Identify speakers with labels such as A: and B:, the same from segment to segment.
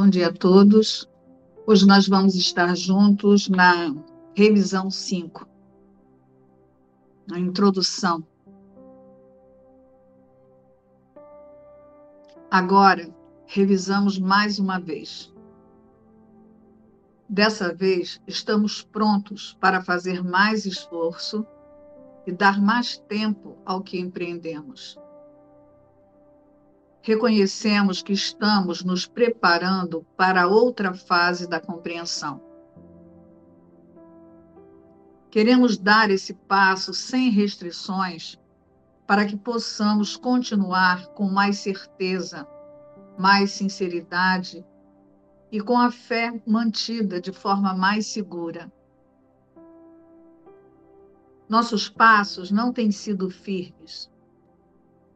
A: Bom dia a todos. Hoje nós vamos estar juntos na revisão 5, na introdução. Agora, revisamos mais uma vez. Dessa vez, estamos prontos para fazer mais esforço e dar mais tempo ao que empreendemos. Reconhecemos que estamos nos preparando para outra fase da compreensão. Queremos dar esse passo sem restrições para que possamos continuar com mais certeza, mais sinceridade e com a fé mantida de forma mais segura. Nossos passos não têm sido firmes.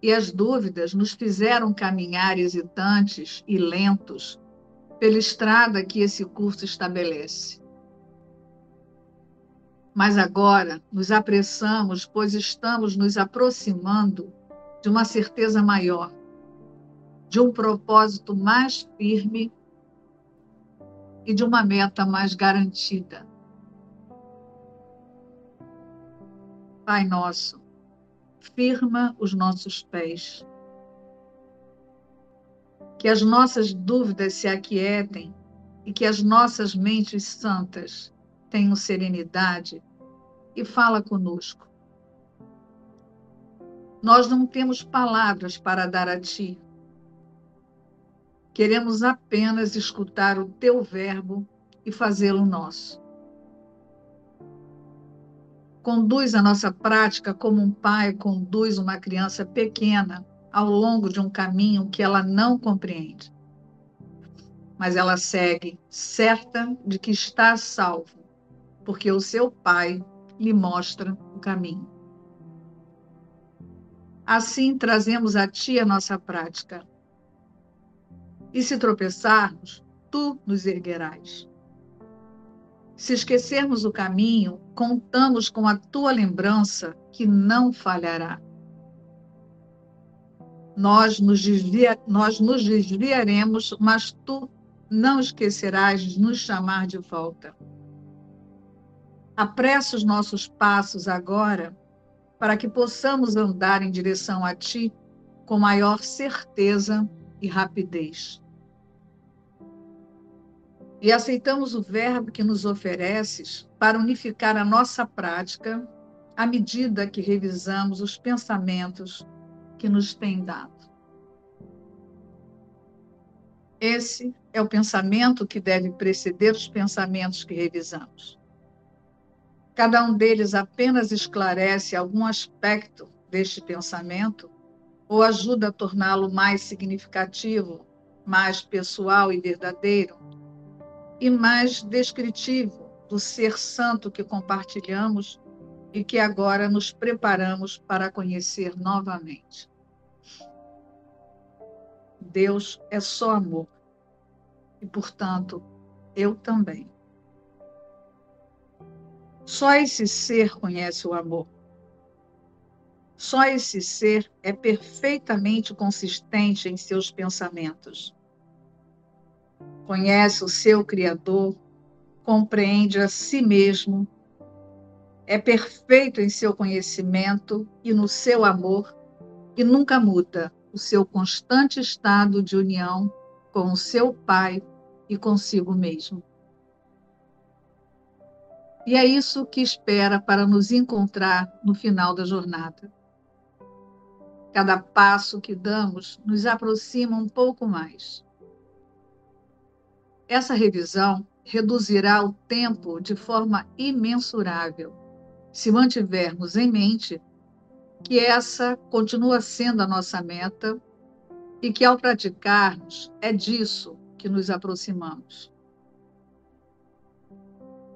A: E as dúvidas nos fizeram caminhar hesitantes e lentos pela estrada que esse curso estabelece. Mas agora nos apressamos, pois estamos nos aproximando de uma certeza maior, de um propósito mais firme e de uma meta mais garantida. Pai nosso, firma os nossos pés. Que as nossas dúvidas se aquietem e que as nossas mentes santas tenham serenidade e fala conosco. Nós não temos palavras para dar a ti. Queremos apenas escutar o teu verbo e fazê-lo nosso conduz a nossa prática como um pai conduz uma criança pequena ao longo de um caminho que ela não compreende. Mas ela segue certa de que está salvo, porque o seu pai lhe mostra o caminho. Assim trazemos a ti a nossa prática. E se tropeçarmos, tu nos erguerás. Se esquecermos o caminho, contamos com a tua lembrança que não falhará. Nós nos, desvia, nós nos desviaremos, mas tu não esquecerás de nos chamar de volta. Apressa os nossos passos agora, para que possamos andar em direção a ti com maior certeza e rapidez e aceitamos o verbo que nos ofereces para unificar a nossa prática à medida que revisamos os pensamentos que nos têm dado. Esse é o pensamento que deve preceder os pensamentos que revisamos. Cada um deles apenas esclarece algum aspecto deste pensamento ou ajuda a torná-lo mais significativo, mais pessoal e verdadeiro, e mais descritivo do ser santo que compartilhamos e que agora nos preparamos para conhecer novamente. Deus é só amor e, portanto, eu também. Só esse ser conhece o amor. Só esse ser é perfeitamente consistente em seus pensamentos conhece o seu Criador, compreende a si mesmo, é perfeito em seu conhecimento e no seu amor, e nunca muda o seu constante estado de união com o seu Pai e consigo mesmo. E é isso que espera para nos encontrar no final da jornada. Cada passo que damos nos aproxima um pouco mais essa revisão reduzirá o tempo de forma imensurável, se mantivermos em mente que essa continua sendo a nossa meta e que, ao praticarmos, é disso que nos aproximamos.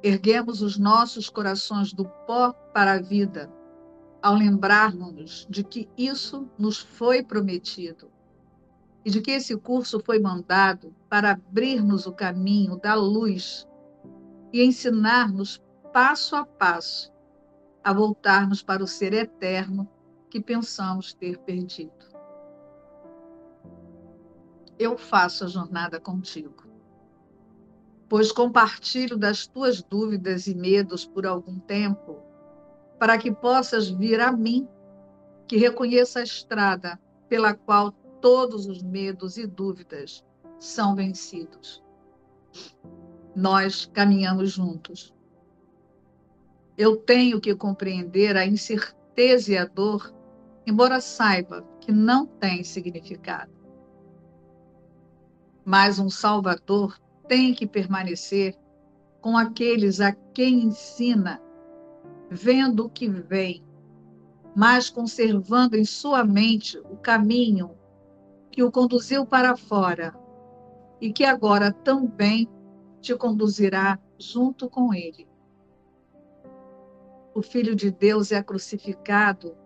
A: Erguemos os nossos corações do pó para a vida, ao lembrarmos de que isso nos foi prometido e de que esse curso foi mandado para abrir-nos o caminho da luz e ensinar-nos passo a passo a voltarmos para o ser eterno que pensamos ter perdido. Eu faço a jornada contigo. pois compartilho das tuas dúvidas e medos por algum tempo, para que possas vir a mim, que reconheça a estrada pela qual todos os medos e dúvidas são vencidos. Nós caminhamos juntos. Eu tenho que compreender a incerteza e a dor, embora saiba que não tem significado. Mas um Salvador tem que permanecer com aqueles a quem ensina, vendo o que vem, mas conservando em sua mente o caminho que o conduziu para fora e que agora também te conduzirá junto com ele. O Filho de Deus é crucificado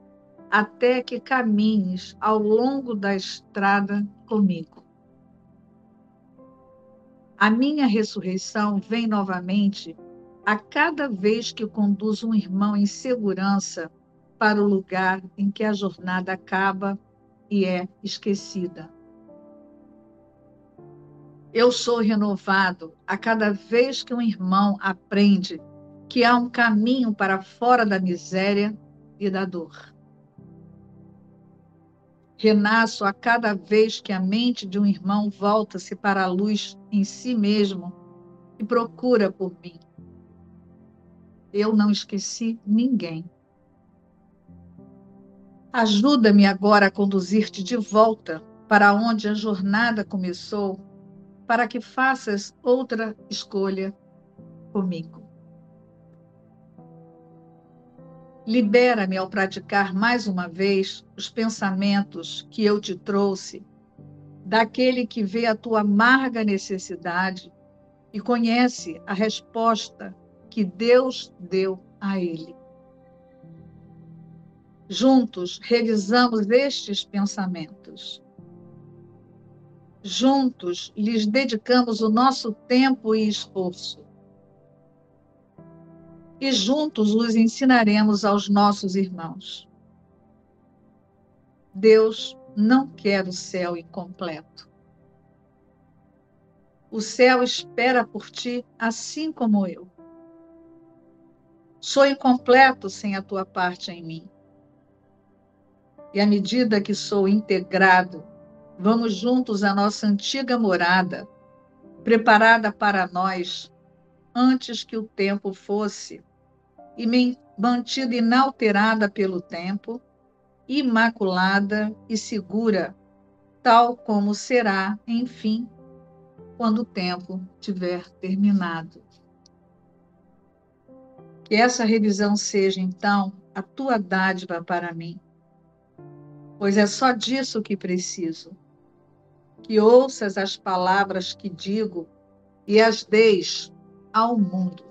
A: até que caminhes ao longo da estrada comigo. A minha ressurreição vem novamente a cada vez que conduzo um irmão em segurança para o lugar em que a jornada acaba e é esquecida. Eu sou renovado a cada vez que um irmão aprende que há um caminho para fora da miséria e da dor. Renasço a cada vez que a mente de um irmão volta-se para a luz em si mesmo e procura por mim. Eu não esqueci ninguém. Ajuda-me agora a conduzir-te de volta para onde a jornada começou, para que faças outra escolha comigo. Libera-me ao praticar mais uma vez os pensamentos que eu te trouxe, daquele que vê a tua amarga necessidade e conhece a resposta que Deus deu a ele. Juntos revisamos estes pensamentos. Juntos lhes dedicamos o nosso tempo e esforço e juntos os ensinaremos aos nossos irmãos. Deus não quer o céu incompleto. O céu espera por ti, assim como eu. Sou incompleto sem a tua parte em mim. E à medida que sou integrado, vamos juntos à nossa antiga morada, preparada para nós antes que o tempo fosse e mantida inalterada pelo tempo, imaculada e segura, tal como será, enfim, quando o tempo tiver terminado. Que essa revisão seja, então, a tua dádiva para mim, pois é só disso que preciso. Que ouças as palavras que digo e as deis ao mundo.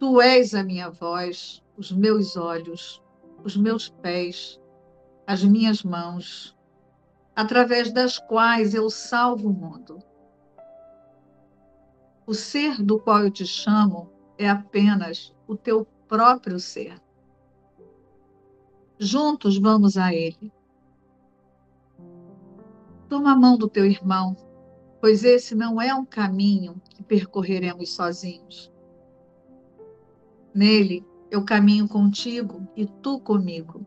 A: Tu és a minha voz, os meus olhos, os meus pés, as minhas mãos, através das quais eu salvo o mundo. O ser do qual eu te chamo é apenas o teu próprio ser. Juntos vamos a ele. Toma a mão do teu irmão, pois esse não é um caminho que percorreremos sozinhos. Nele eu caminho contigo e tu comigo.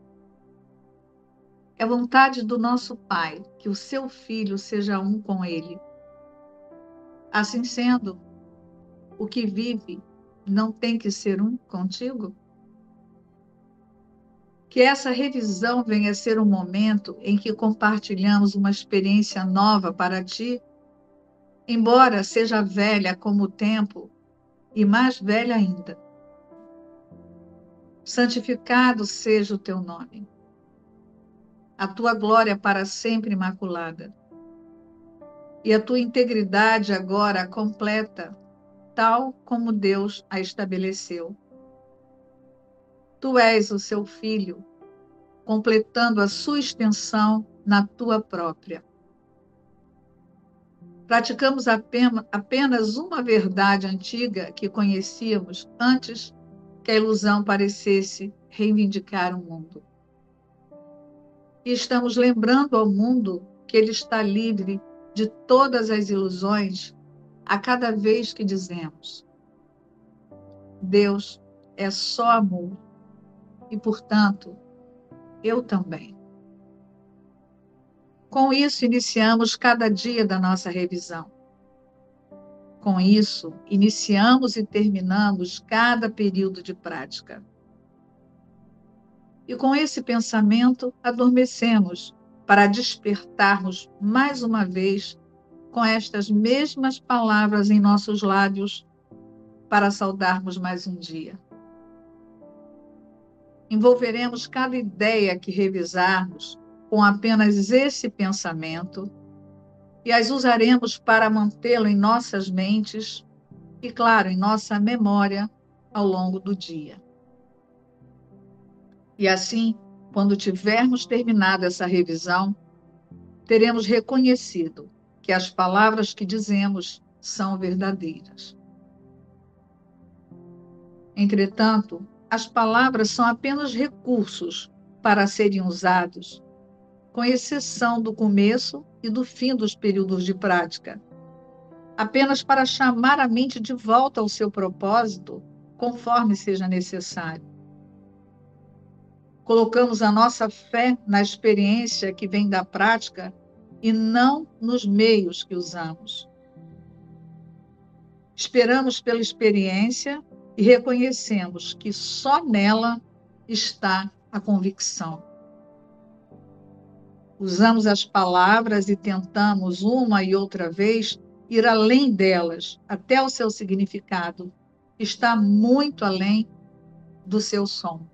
A: É vontade do nosso Pai que o seu filho seja um com ele. Assim sendo, o que vive não tem que ser um contigo? Que essa revisão venha a ser um momento em que compartilhamos uma experiência nova para ti, embora seja velha como o tempo e mais velha ainda santificado seja o teu nome. A tua glória para sempre imaculada. E a tua integridade agora completa, tal como Deus a estabeleceu. Tu és o seu filho, completando a sua extensão na tua própria. Praticamos apenas uma verdade antiga que conhecíamos antes que a ilusão parecesse reivindicar o mundo. E estamos lembrando ao mundo que ele está livre de todas as ilusões a cada vez que dizemos: Deus é só amor e, portanto, eu também. Com isso, iniciamos cada dia da nossa revisão. Com isso, iniciamos e terminamos cada período de prática. E com esse pensamento, adormecemos para despertarmos mais uma vez com estas mesmas palavras em nossos lábios para saudarmos mais um dia. Envolveremos cada ideia que revisarmos com apenas esse pensamento e as usaremos para mantê-lo em nossas mentes e, claro, em nossa memória ao longo do dia. E assim, quando tivermos terminado essa revisão, teremos reconhecido que as palavras que dizemos são verdadeiras. Entretanto, as palavras são apenas recursos para serem usados, com exceção do começo e do fim dos períodos de prática, apenas para chamar a mente de volta ao seu propósito, conforme seja necessário. Colocamos a nossa fé na experiência que vem da prática e não nos meios que usamos. Esperamos pela experiência e reconhecemos que só nela está a convicção. Usamos as palavras e tentamos uma e outra vez ir além delas, até o seu significado. Está muito além do seu som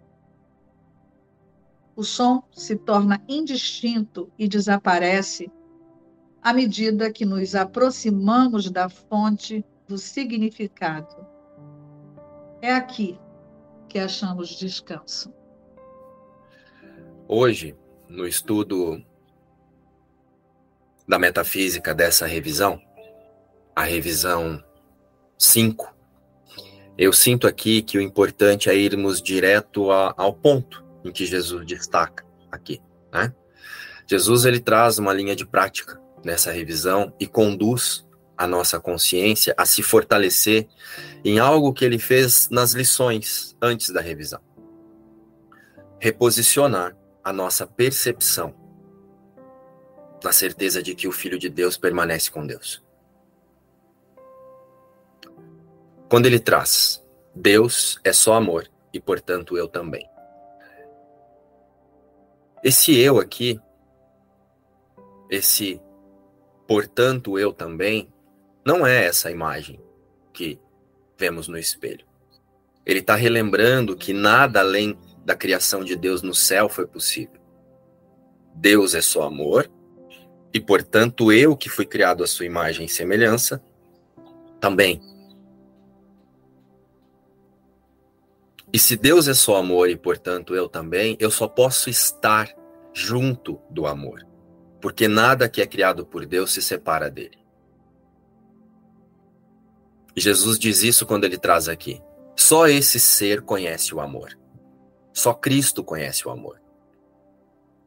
A: o som se torna indistinto e desaparece à medida que nos aproximamos da fonte do significado. É aqui que achamos descanso.
B: Hoje, no estudo da metafísica dessa revisão, a revisão 5, eu sinto aqui que o importante é irmos direto a, ao ponto em que Jesus destaca aqui, né? Jesus ele traz uma linha de prática nessa revisão e conduz a nossa consciência a se fortalecer em algo que ele fez nas lições antes da revisão. Reposicionar a nossa percepção na certeza de que o Filho de Deus permanece com Deus. Quando ele traz Deus é só amor e, portanto, eu também. Esse eu aqui, esse portanto eu também, não é essa imagem que vemos no espelho. Ele está relembrando que nada além da criação de Deus no céu foi possível. Deus é só amor, e portanto eu que fui criado à sua imagem e semelhança, também. E se Deus é só amor e, portanto, eu também, eu só posso estar junto do amor, porque nada que é criado por Deus se separa dele. Jesus diz isso quando ele traz aqui. Só esse ser conhece o amor. Só Cristo conhece o amor.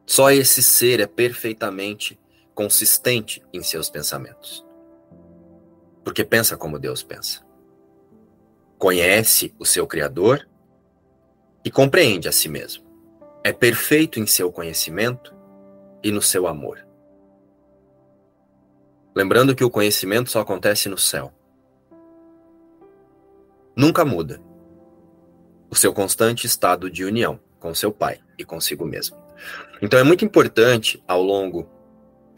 B: Só esse ser é perfeitamente consistente em seus pensamentos. Porque pensa como Deus pensa. Conhece o seu Criador e compreende a si mesmo. É perfeito em seu conhecimento e no seu amor. Lembrando que o conhecimento só acontece no céu. Nunca muda. O seu constante estado de união com seu Pai e consigo mesmo. Então é muito importante ao longo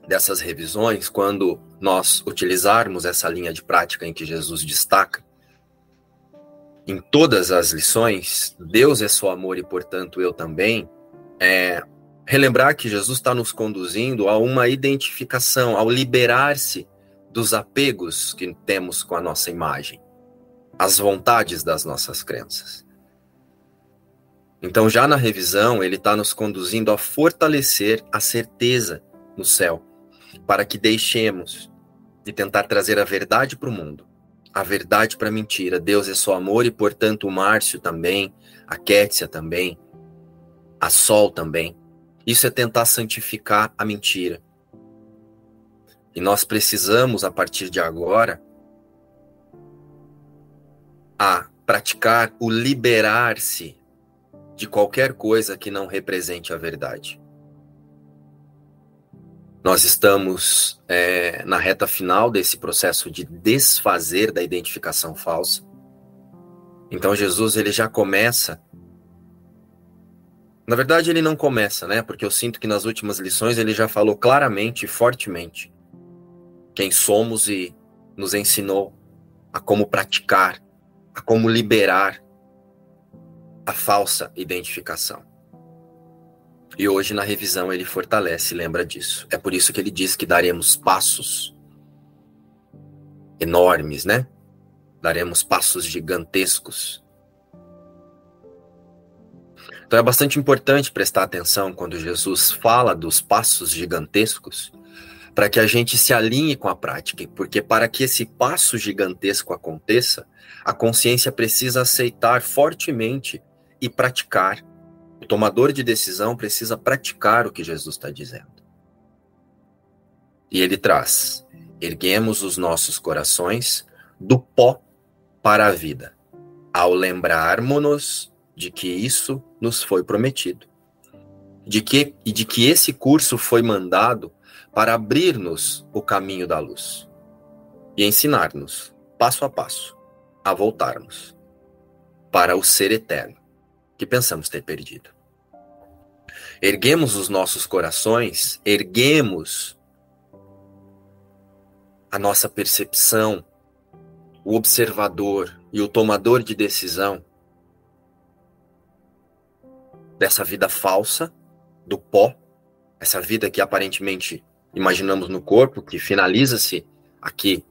B: dessas revisões, quando nós utilizarmos essa linha de prática em que Jesus destaca, em todas as lições, Deus é só amor e, portanto, eu também, é relembrar que Jesus está nos conduzindo a uma identificação, ao liberar-se dos apegos que temos com a nossa imagem, as vontades das nossas crenças. Então, já na revisão, ele está nos conduzindo a fortalecer a certeza no céu, para que deixemos de tentar trazer a verdade para o mundo a verdade para a mentira. Deus é só amor e, portanto, o Márcio também, a Kétia também, a Sol também. Isso é tentar santificar a mentira. E nós precisamos, a partir de agora, a praticar o liberar-se de qualquer coisa que não represente a verdade. Nós estamos é, na reta final desse processo de desfazer da identificação falsa. Então Jesus ele já começa. Na verdade ele não começa, né? Porque eu sinto que nas últimas lições ele já falou claramente e fortemente quem somos e nos ensinou a como praticar, a como liberar a falsa identificação. E hoje, na revisão, ele fortalece lembra disso. É por isso que ele diz que daremos passos enormes, né? Daremos passos gigantescos. Então é bastante importante prestar atenção quando Jesus fala dos passos gigantescos, para que a gente se alinhe com a prática, porque para que esse passo gigantesco aconteça, a consciência precisa aceitar fortemente e praticar. O tomador de decisão precisa praticar o que Jesus está dizendo. E ele traz: erguemos os nossos corações do pó para a vida, ao lembrarmos-nos de que isso nos foi prometido, de que, e de que esse curso foi mandado para abrir-nos o caminho da luz e ensinar-nos, passo a passo, a voltarmos para o ser eterno que pensamos ter perdido. Erguemos os nossos corações, erguemos a nossa percepção, o observador e o tomador de decisão dessa vida falsa, do pó, essa vida que aparentemente imaginamos no corpo, que finaliza-se aqui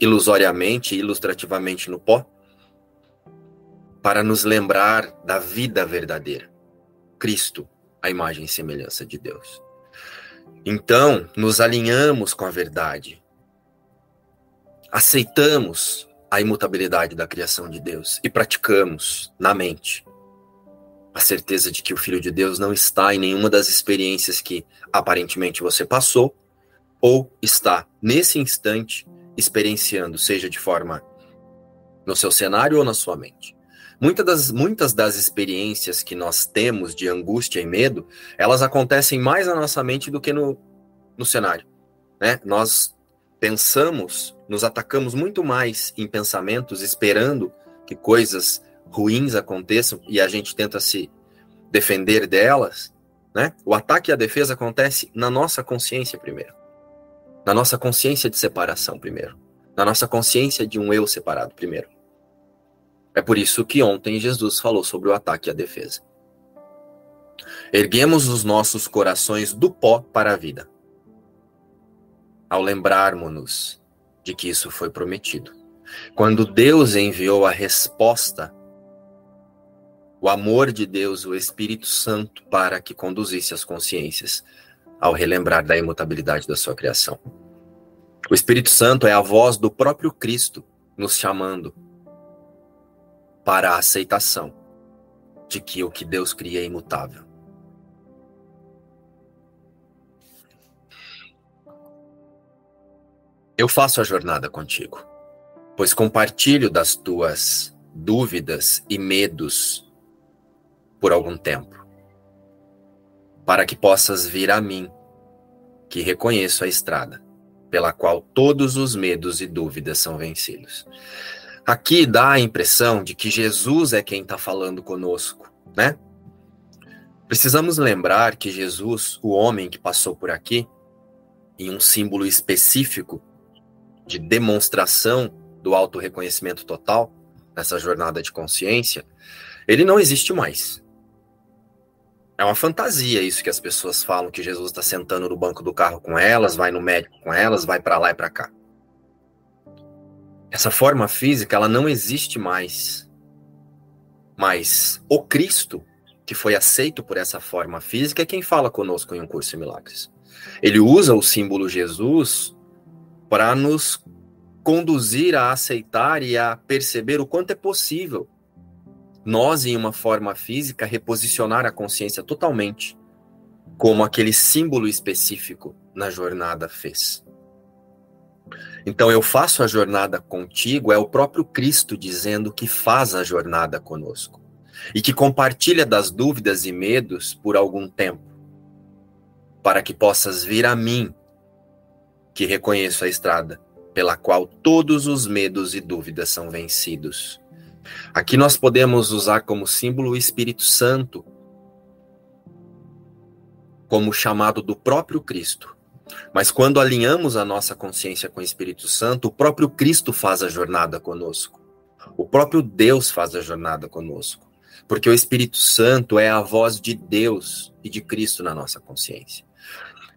B: ilusoriamente, ilustrativamente no pó, para nos lembrar da vida verdadeira. Cristo, a imagem e semelhança de Deus. Então, nos alinhamos com a verdade. Aceitamos a imutabilidade da criação de Deus e praticamos na mente a certeza de que o Filho de Deus não está em nenhuma das experiências que aparentemente você passou, ou está nesse instante experienciando, seja de forma no seu cenário ou na sua mente. Muitas das, muitas das experiências que nós temos de angústia e medo, elas acontecem mais na nossa mente do que no, no cenário. Né? Nós pensamos, nos atacamos muito mais em pensamentos, esperando que coisas ruins aconteçam e a gente tenta se defender delas, né? O ataque e a defesa acontece na nossa consciência primeiro. Na nossa consciência de separação primeiro. Na nossa consciência de um eu separado primeiro. É por isso que ontem Jesus falou sobre o ataque e a defesa. Erguemos os nossos corações do pó para a vida. Ao lembrarmos-nos de que isso foi prometido. Quando Deus enviou a resposta o amor de Deus, o Espírito Santo, para que conduzisse as consciências ao relembrar da imutabilidade da sua criação. O Espírito Santo é a voz do próprio Cristo nos chamando para a aceitação de que o que Deus cria é imutável. Eu faço a jornada contigo, pois compartilho das tuas dúvidas e medos por algum tempo, para que possas vir a mim, que reconheço a estrada, pela qual todos os medos e dúvidas são vencidos. Aqui dá a impressão de que Jesus é quem está falando conosco, né? Precisamos lembrar que Jesus, o homem que passou por aqui, em um símbolo específico de demonstração do auto-reconhecimento total, nessa jornada de consciência, ele não existe mais. É uma fantasia isso que as pessoas falam que Jesus está sentando no banco do carro com elas, vai no médico com elas, vai para lá e para cá. Essa forma física, ela não existe mais. Mas o Cristo, que foi aceito por essa forma física, é quem fala conosco em um curso de milagres. Ele usa o símbolo Jesus para nos conduzir a aceitar e a perceber o quanto é possível nós, em uma forma física, reposicionar a consciência totalmente, como aquele símbolo específico na jornada fez. Então eu faço a jornada contigo, é o próprio Cristo dizendo que faz a jornada conosco e que compartilha das dúvidas e medos por algum tempo, para que possas vir a mim, que reconheço a estrada pela qual todos os medos e dúvidas são vencidos. Aqui nós podemos usar como símbolo o Espírito Santo, como chamado do próprio Cristo. Mas quando alinhamos a nossa consciência com o Espírito Santo, o próprio Cristo faz a jornada conosco. O próprio Deus faz a jornada conosco. Porque o Espírito Santo é a voz de Deus e de Cristo na nossa consciência.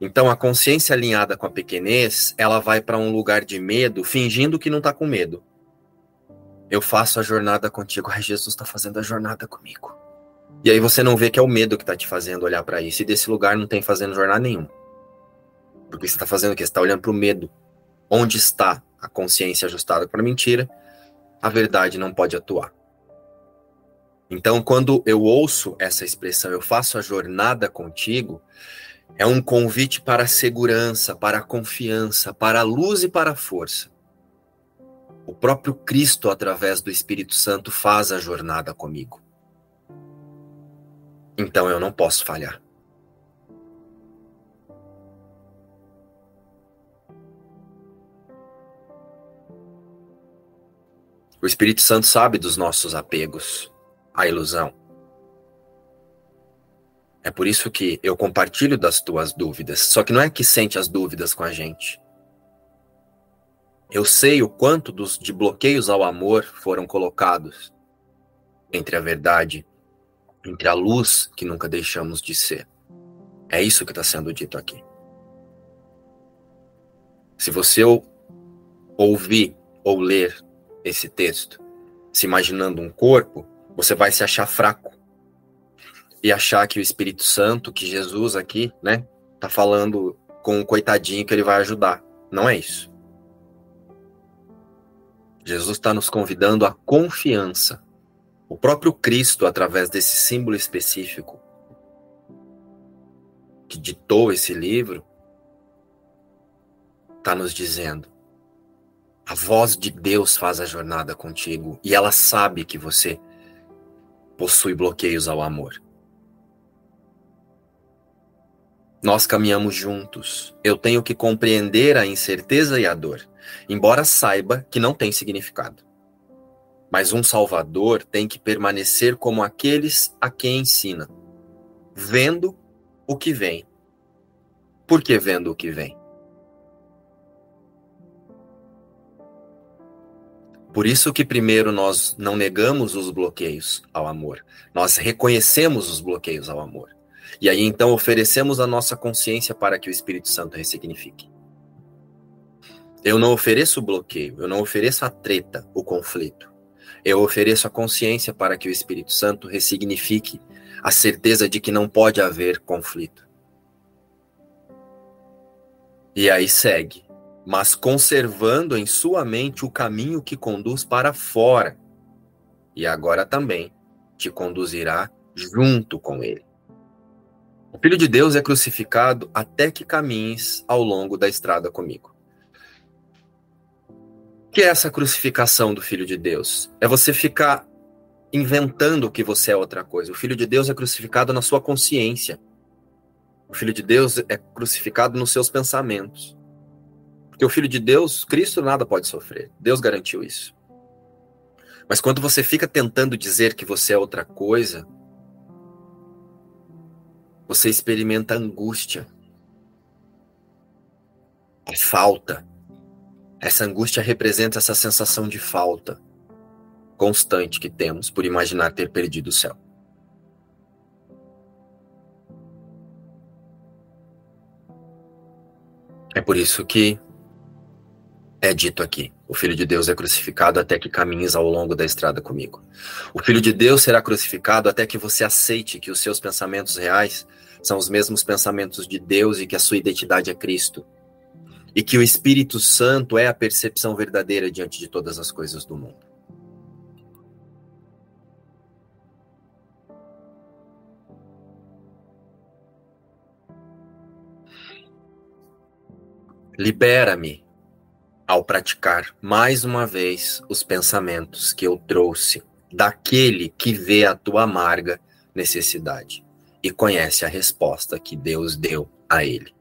B: Então, a consciência alinhada com a pequenez, ela vai para um lugar de medo, fingindo que não está com medo. Eu faço a jornada contigo. Ai, Jesus está fazendo a jornada comigo. E aí você não vê que é o medo que está te fazendo olhar para isso. E desse lugar não tem fazendo jornada nenhuma. Porque você está fazendo o quê? Você está olhando para o medo. Onde está a consciência ajustada para mentira, a verdade não pode atuar. Então, quando eu ouço essa expressão, eu faço a jornada contigo, é um convite para a segurança, para a confiança, para a luz e para a força. O próprio Cristo, através do Espírito Santo, faz a jornada comigo. Então eu não posso falhar. O Espírito Santo sabe dos nossos apegos à ilusão. É por isso que eu compartilho das tuas dúvidas. Só que não é que sente as dúvidas com a gente. Eu sei o quanto dos, de bloqueios ao amor foram colocados entre a verdade, entre a luz que nunca deixamos de ser. É isso que está sendo dito aqui. Se você ouvir ou ler esse texto, se imaginando um corpo, você vai se achar fraco e achar que o Espírito Santo, que Jesus aqui, né, tá falando com um coitadinho que ele vai ajudar. Não é isso. Jesus está nos convidando à confiança. O próprio Cristo, através desse símbolo específico que ditou esse livro, está nos dizendo: a voz de Deus faz a jornada contigo e ela sabe que você possui bloqueios ao amor. Nós caminhamos juntos. Eu tenho que compreender a incerteza e a dor, embora saiba que não tem significado. Mas um Salvador tem que permanecer como aqueles a quem ensina, vendo o que vem. Por que vendo o que vem? Por isso que primeiro nós não negamos os bloqueios ao amor, nós reconhecemos os bloqueios ao amor. E aí então oferecemos a nossa consciência para que o Espírito Santo ressignifique. Eu não ofereço o bloqueio, eu não ofereço a treta, o conflito. Eu ofereço a consciência para que o Espírito Santo ressignifique a certeza de que não pode haver conflito. E aí segue mas conservando em sua mente o caminho que conduz para fora, e agora também te conduzirá junto com ele. O Filho de Deus é crucificado até que caminhes ao longo da estrada comigo. O que é essa crucificação do Filho de Deus? É você ficar inventando que você é outra coisa. O Filho de Deus é crucificado na sua consciência. O Filho de Deus é crucificado nos seus pensamentos. Porque o Filho de Deus, Cristo, nada pode sofrer. Deus garantiu isso. Mas quando você fica tentando dizer que você é outra coisa, você experimenta angústia, a falta. Essa angústia representa essa sensação de falta constante que temos por imaginar ter perdido o céu. É por isso que é dito aqui: o Filho de Deus é crucificado até que caminhes ao longo da estrada comigo. O Filho de Deus será crucificado até que você aceite que os seus pensamentos reais são os mesmos pensamentos de Deus e que a sua identidade é Cristo. E que o Espírito Santo é a percepção verdadeira diante de todas as coisas do mundo. Libera-me ao praticar mais uma vez os pensamentos que eu trouxe daquele que vê a tua amarga necessidade e conhece a resposta que Deus deu a ele.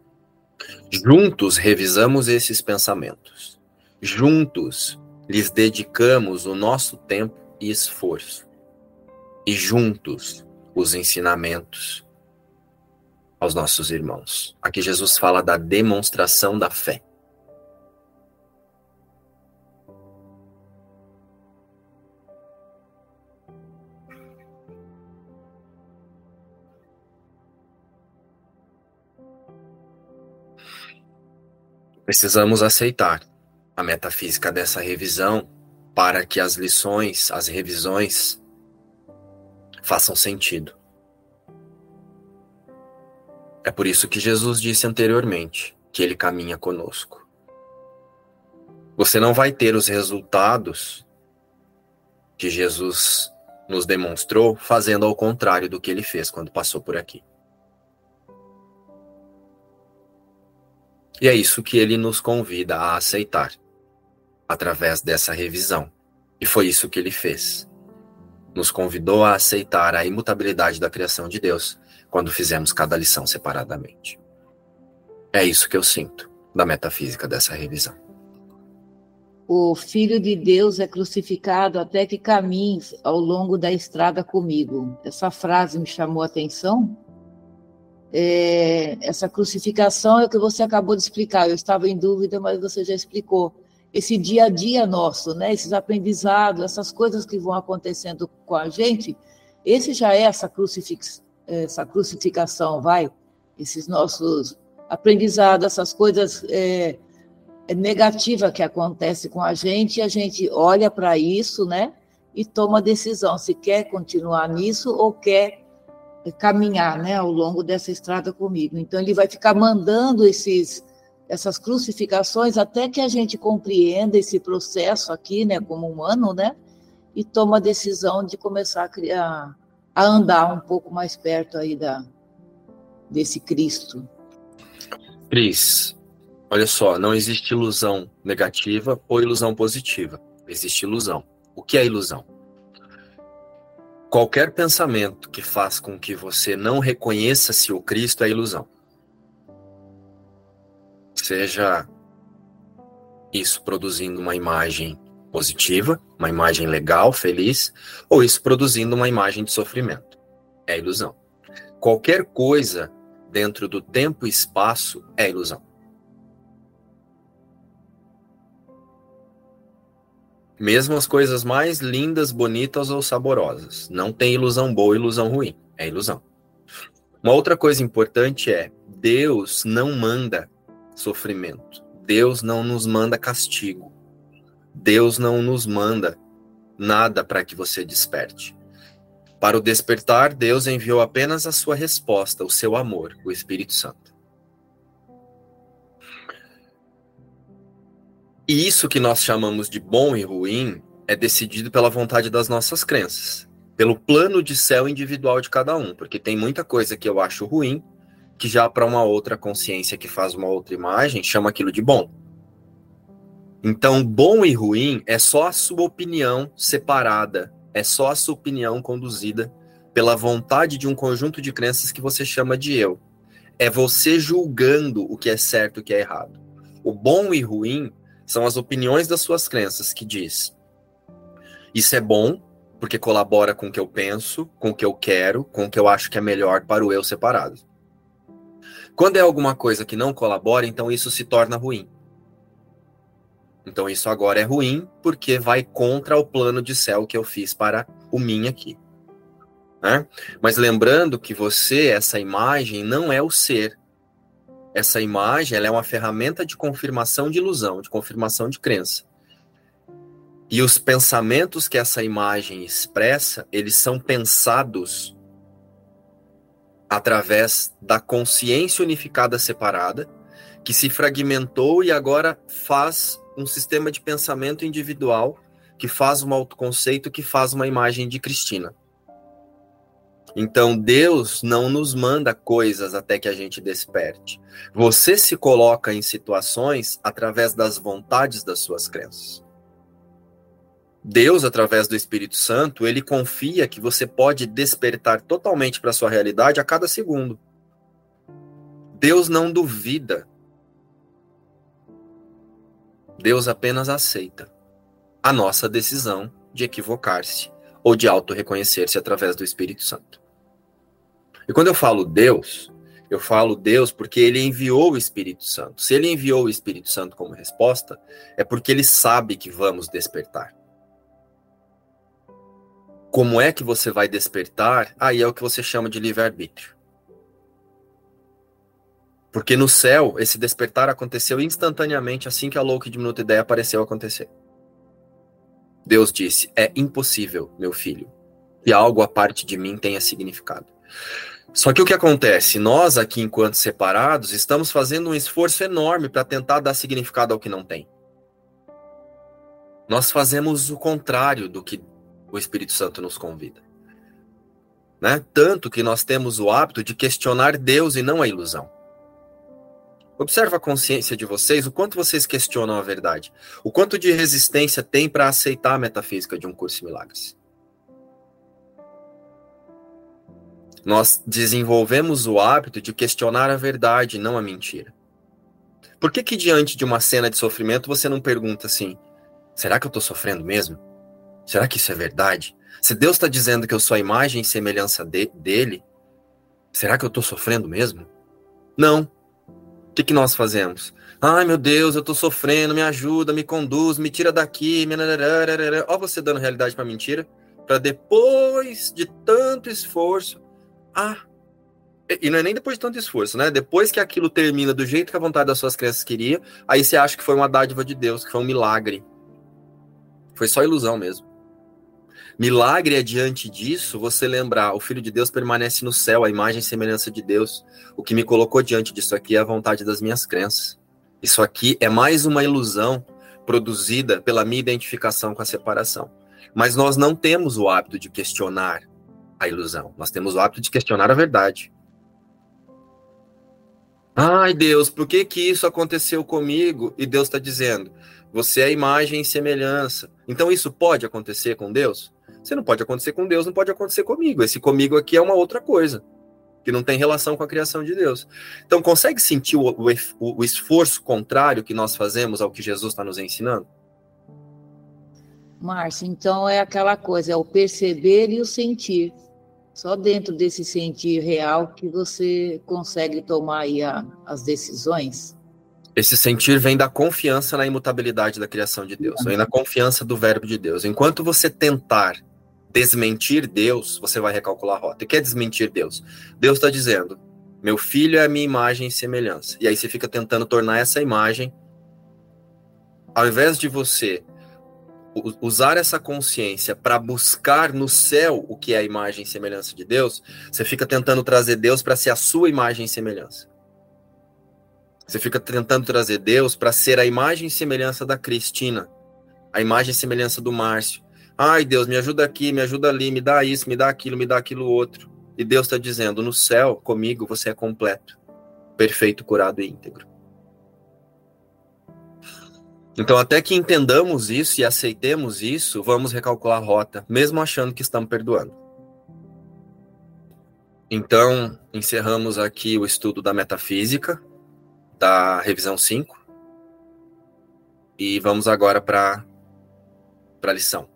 B: Juntos revisamos esses pensamentos. Juntos lhes dedicamos o nosso tempo e esforço. E juntos os ensinamentos aos nossos irmãos. Aqui Jesus fala da demonstração da fé. Precisamos aceitar a metafísica dessa revisão para que as lições, as revisões, façam sentido. É por isso que Jesus disse anteriormente que ele caminha conosco. Você não vai ter os resultados que Jesus nos demonstrou fazendo ao contrário do que ele fez quando passou por aqui. E é isso que ele nos convida a aceitar através dessa revisão. E foi isso que ele fez. Nos convidou a aceitar a imutabilidade da criação de Deus quando fizemos cada lição separadamente. É isso que eu sinto da metafísica dessa revisão.
C: O Filho de Deus é crucificado até que caminhes ao longo da estrada comigo. Essa frase me chamou a atenção. É, essa crucificação é o que você acabou de explicar. Eu estava em dúvida, mas você já explicou. Esse dia a dia nosso, né? esses aprendizados, essas coisas que vão acontecendo com a gente, esse já é essa crucifixão essa crucificação, vai, esses nossos aprendizados, essas coisas é, é negativas que acontecem com a gente, a gente olha para isso, né, e toma a decisão se quer continuar nisso ou quer caminhar, né, ao longo dessa estrada comigo. Então ele vai ficar mandando esses essas crucificações até que a gente compreenda esse processo aqui, né, como humano, né, e toma a decisão de começar a criar a andar um pouco mais perto aí da, desse Cristo.
B: Cris, olha só, não existe ilusão negativa ou ilusão positiva. Existe ilusão. O que é ilusão? Qualquer pensamento que faz com que você não reconheça-se o Cristo é ilusão. Seja isso produzindo uma imagem positiva, uma imagem legal, feliz, ou isso produzindo uma imagem de sofrimento. É ilusão. Qualquer coisa dentro do tempo e espaço é ilusão. Mesmo as coisas mais lindas, bonitas ou saborosas. Não tem ilusão boa ilusão ruim. É ilusão. Uma outra coisa importante é: Deus não manda sofrimento. Deus não nos manda castigo. Deus não nos manda nada para que você desperte. Para o despertar, Deus enviou apenas a sua resposta, o seu amor, o Espírito Santo. E isso que nós chamamos de bom e ruim é decidido pela vontade das nossas crenças, pelo plano de céu individual de cada um, porque tem muita coisa que eu acho ruim, que já para uma outra consciência que faz uma outra imagem chama aquilo de bom. Então, bom e ruim é só a sua opinião separada, é só a sua opinião conduzida pela vontade de um conjunto de crenças que você chama de eu. É você julgando o que é certo e o que é errado. O bom e ruim são as opiniões das suas crenças que diz: isso é bom porque colabora com o que eu penso, com o que eu quero, com o que eu acho que é melhor para o eu separado. Quando é alguma coisa que não colabora, então isso se torna ruim. Então isso agora é ruim porque vai contra o plano de céu que eu fiz para o mim aqui. Né? Mas lembrando que você, essa imagem, não é o ser. Essa imagem é uma ferramenta de confirmação de ilusão, de confirmação de crença. E os pensamentos que essa imagem expressa, eles são pensados através da consciência unificada separada, que se fragmentou e agora faz um sistema de pensamento individual que faz um autoconceito, que faz uma imagem de Cristina. Então Deus não nos manda coisas até que a gente desperte. Você se coloca em situações através das vontades das suas crenças. Deus, através do Espírito Santo, ele confia que você pode despertar totalmente para sua realidade a cada segundo. Deus não duvida. Deus apenas aceita a nossa decisão de equivocar-se ou de auto-reconhecer-se através do Espírito Santo. E quando eu falo Deus, eu falo Deus porque ele enviou o Espírito Santo. Se ele enviou o Espírito Santo como resposta, é porque ele sabe que vamos despertar. Como é que você vai despertar? Aí é o que você chama de livre-arbítrio. Porque no céu, esse despertar aconteceu instantaneamente assim que a louca de minuto ideia apareceu acontecer. Deus disse: É impossível, meu filho, que algo a parte de mim tenha significado. Só que o que acontece? Nós, aqui, enquanto separados, estamos fazendo um esforço enorme para tentar dar significado ao que não tem. Nós fazemos o contrário do que o Espírito Santo nos convida. Né? Tanto que nós temos o hábito de questionar Deus e não a ilusão. Observa a consciência de vocês, o quanto vocês questionam a verdade, o quanto de resistência tem para aceitar a metafísica de um curso de milagres. Nós desenvolvemos o hábito de questionar a verdade, não a mentira. Por que que diante de uma cena de sofrimento você não pergunta assim: será que eu estou sofrendo mesmo? Será que isso é verdade? Se Deus está dizendo que eu sou a imagem e semelhança de, dele, será que eu estou sofrendo mesmo? Não. O que, que nós fazemos? Ai meu Deus, eu estou sofrendo, me ajuda, me conduz, me tira daqui, me... ó você dando realidade para mentira, para depois de tanto esforço, ah, e não é nem depois de tanto esforço, né? Depois que aquilo termina do jeito que a vontade das suas crianças queria, aí você acha que foi uma dádiva de Deus, que foi um milagre. Foi só ilusão mesmo. Milagre é diante disso você lembrar: o Filho de Deus permanece no céu, a imagem e semelhança de Deus. O que me colocou diante disso aqui é a vontade das minhas crenças. Isso aqui é mais uma ilusão produzida pela minha identificação com a separação. Mas nós não temos o hábito de questionar a ilusão, nós temos o hábito de questionar a verdade. Ai, Deus, por que que isso aconteceu comigo? E Deus está dizendo: você é imagem e semelhança. Então isso pode acontecer com Deus? Se não pode acontecer com Deus, não pode acontecer comigo. Esse comigo aqui é uma outra coisa, que não tem relação com a criação de Deus. Então, consegue sentir o, o, o esforço contrário que nós fazemos ao que Jesus está nos ensinando?
C: Márcia, então é aquela coisa, é o perceber e o sentir. Só dentro desse sentir real que você consegue tomar a, as decisões.
B: Esse sentir vem da confiança na imutabilidade da criação de Deus, vem da confiança do verbo de Deus. Enquanto você tentar desmentir Deus, você vai recalcular a rota. E quer desmentir Deus? Deus está dizendo: meu filho é a minha imagem e semelhança. E aí você fica tentando tornar essa imagem, ao invés de você usar essa consciência para buscar no céu o que é a imagem e semelhança de Deus, você fica tentando trazer Deus para ser a sua imagem e semelhança. Você fica tentando trazer Deus para ser a imagem e semelhança da Cristina, a imagem e semelhança do Márcio, Ai, Deus, me ajuda aqui, me ajuda ali, me dá isso, me dá aquilo, me dá aquilo outro. E Deus está dizendo: no céu, comigo, você é completo, perfeito, curado e íntegro. Então, até que entendamos isso e aceitemos isso, vamos recalcular a rota, mesmo achando que estamos perdoando. Então, encerramos aqui o estudo da metafísica, da revisão 5. E vamos agora para a lição.